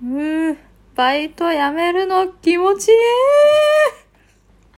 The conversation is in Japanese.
うー、バイト辞めるの気持ちいい。